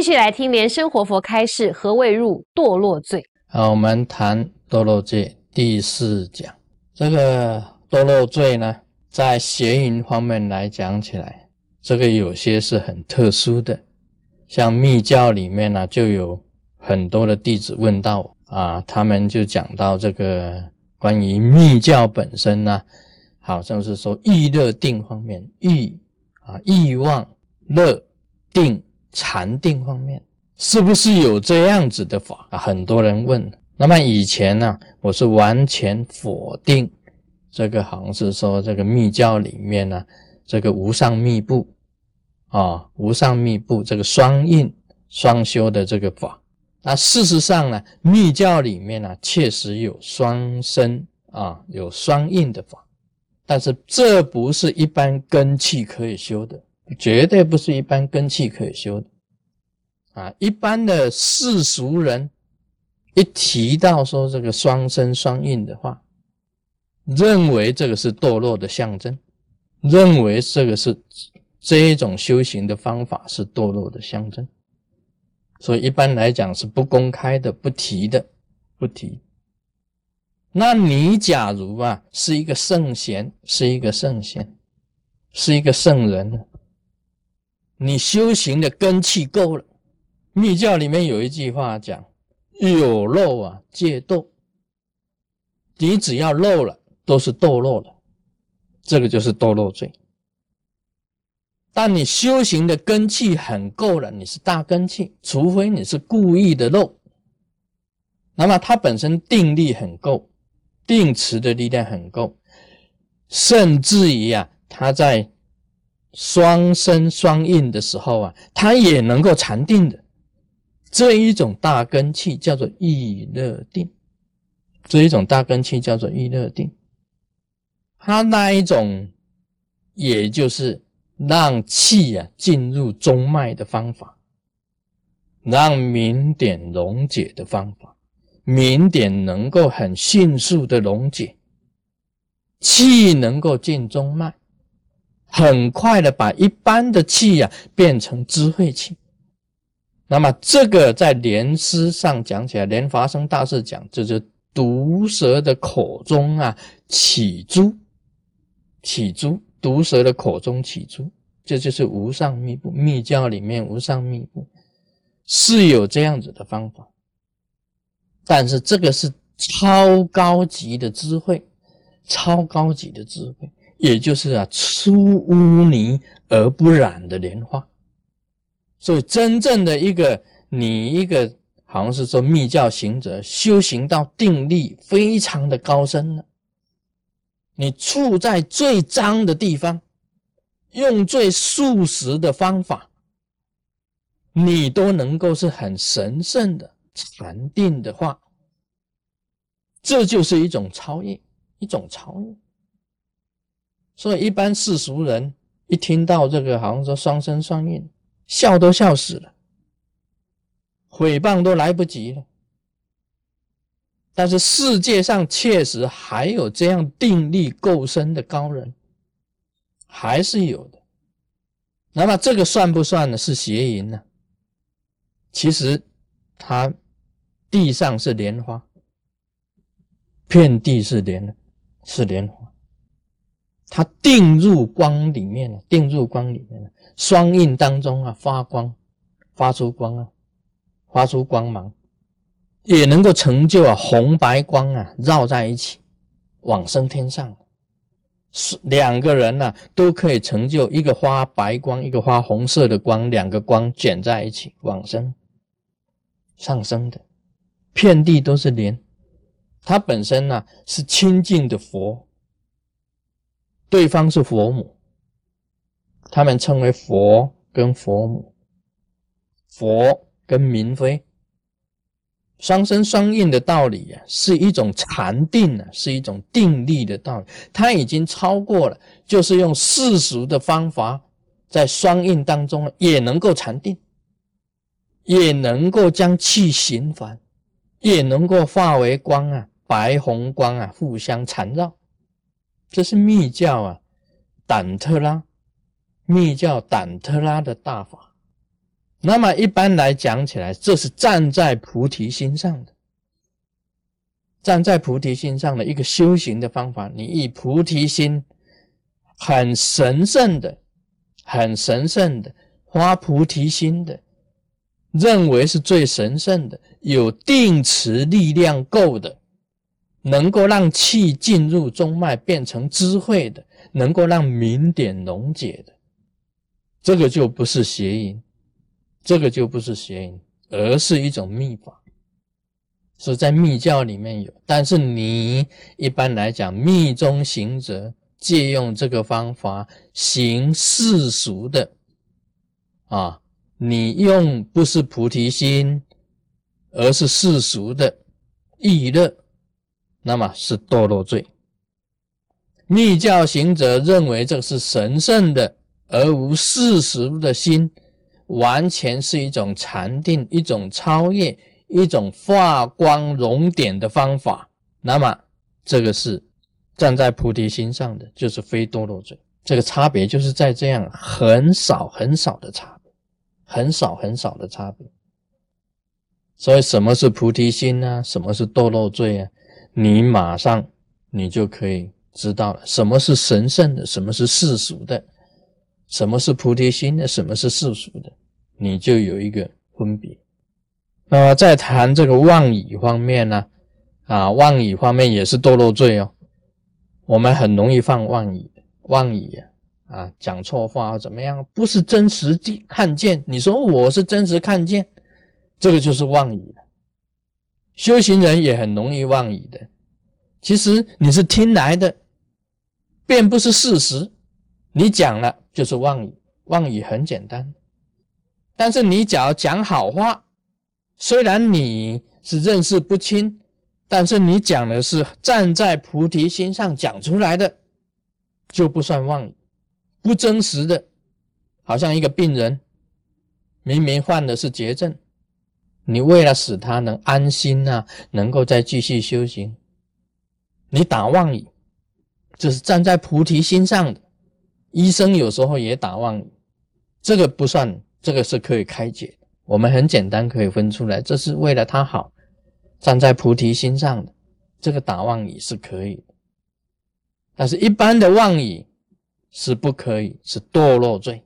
继续来听莲生活佛开示何谓入堕落罪。好，我们谈堕落罪第四讲。这个堕落罪呢，在邪淫方面来讲起来，这个有些是很特殊的。像密教里面呢，就有很多的弟子问到啊，他们就讲到这个关于密教本身呢，好像是说欲乐定方面，欲啊欲望乐定。禅定方面是不是有这样子的法啊？很多人问。那么以前呢，我是完全否定这个，好像是说这个密教里面呢，这个无上密部啊，无上密部这个双印双修的这个法。那事实上呢，密教里面呢，确实有双生啊，有双印的法，但是这不是一般根器可以修的。绝对不是一般根器可以修的啊！一般的世俗人一提到说这个双生双印的话，认为这个是堕落的象征，认为这个是这一种修行的方法是堕落的象征，所以一般来讲是不公开的、不提的、不提。那你假如啊是一个圣贤，是一个圣贤，是一个圣人呢。你修行的根气够了，密教里面有一句话讲：“有漏啊，戒堕。”你只要漏了，都是堕落了，这个就是堕落罪。但你修行的根气很够了，你是大根气，除非你是故意的漏。那么它本身定力很够，定持的力量很够，甚至于啊，它在。双生双印的时候啊，它也能够禅定的，这一种大根气叫做意乐定，这一种大根气叫做意乐定，它那一种也就是让气啊进入中脉的方法，让明点溶解的方法，明点能够很迅速的溶解，气能够进中脉。很快的把一般的气呀变成智慧气，那么这个在莲师上讲起来，莲华生大师讲，就是毒蛇的口中啊起珠，起珠，毒蛇的口中起珠，这就是无上密布。密教里面无上密布是有这样子的方法，但是这个是超高级的智慧，超高级的智慧。也就是啊，出污泥而不染的莲花，所以真正的一个你一个好像是说密教行者修行到定力非常的高深了，你处在最脏的地方，用最素食的方法，你都能够是很神圣的禅定的话，这就是一种超越，一种超越。所以，一般世俗人一听到这个，好像说双生双运，笑都笑死了，诽谤都来不及了。但是世界上确实还有这样定力够深的高人，还是有的。那么这个算不算呢？是邪淫呢？其实，他地上是莲花，遍地是莲，是莲花。它定入光里面了，定入光里面了，双印当中啊发光，发出光啊，发出光芒，也能够成就啊红白光啊绕在一起，往生天上，是两个人呢都可以成就一个发白光，一个发红色的光，两个光卷在一起往生上升的，遍地都是莲，它本身呢是清净的佛。对方是佛母，他们称为佛跟佛母，佛跟明妃，双生双印的道理啊，是一种禅定啊，是一种定力的道理。它已经超过了，就是用世俗的方法，在双印当中也能够禅定，也能够将气行返，也能够化为光啊，白红光啊，互相缠绕。这是密教啊，胆特拉，密教胆特拉的大法，那么一般来讲起来，这是站在菩提心上的，站在菩提心上的一个修行的方法。你以菩提心，很神圣的，很神圣的发菩提心的，认为是最神圣的，有定持力量够的，能够让气进入中脉变成智慧的，能够让明点溶解的，这个就不是邪淫。这个就不是邪淫，而是一种秘法，是在密教里面有。但是你一般来讲，密中行者借用这个方法行世俗的啊，你用不是菩提心，而是世俗的意乐，那么是堕落罪。密教行者认为这是神圣的，而无事实的心。完全是一种禅定，一种超越，一种发光熔点的方法。那么，这个是站在菩提心上的，就是非堕落罪。这个差别就是在这样很少很少的差别，很少很少的差别。所以，什么是菩提心呢？什么是堕落罪啊？你马上你就可以知道了。什么是神圣的？什么是世俗的？什么是菩提心的？什么是世俗的？你就有一个分别。那么在谈这个妄语方面呢，啊，妄语方面也是堕落罪哦。我们很容易犯妄语，妄语啊，啊，讲错话怎么样，不是真实地看见。你说我是真实看见，这个就是妄语。修行人也很容易妄语的，其实你是听来的，并不是事实。你讲了就是妄语，妄语很简单。但是你只要讲好话，虽然你是认识不清，但是你讲的是站在菩提心上讲出来的，就不算妄语，不真实的。好像一个病人，明明患的是绝症，你为了使他能安心啊，能够再继续修行，你打妄语，这是站在菩提心上的。医生有时候也打妄语，这个不算。这个是可以开解，我们很简单可以分出来，这是为了他好，站在菩提心上的，这个打妄语是可以的，但是一般的妄语是不可以，是堕落罪，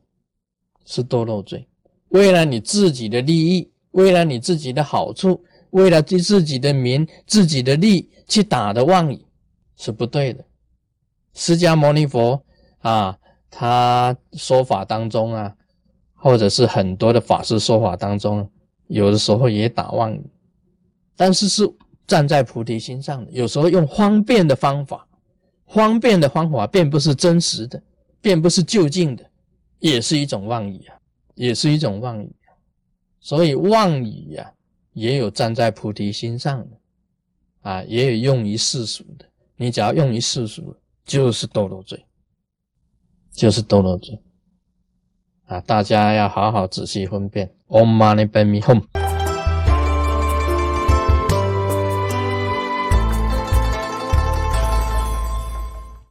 是堕落罪。为了你自己的利益，为了你自己的好处，为了自自己的名、自己的利去打的妄语是不对的。释迦牟尼佛啊，他说法当中啊。或者是很多的法师说法当中，有的时候也打妄语，但是是站在菩提心上的。有时候用方便的方法，方便的方法并不是真实的，并不是就近的，也是一种妄语啊，也是一种妄语。所以妄语呀，也有站在菩提心上的，啊，也有用于世俗的。你只要用于世俗，就是堕落罪，就是堕落罪。啊，大家要好好仔细分辨。Om Mani Padme Hum。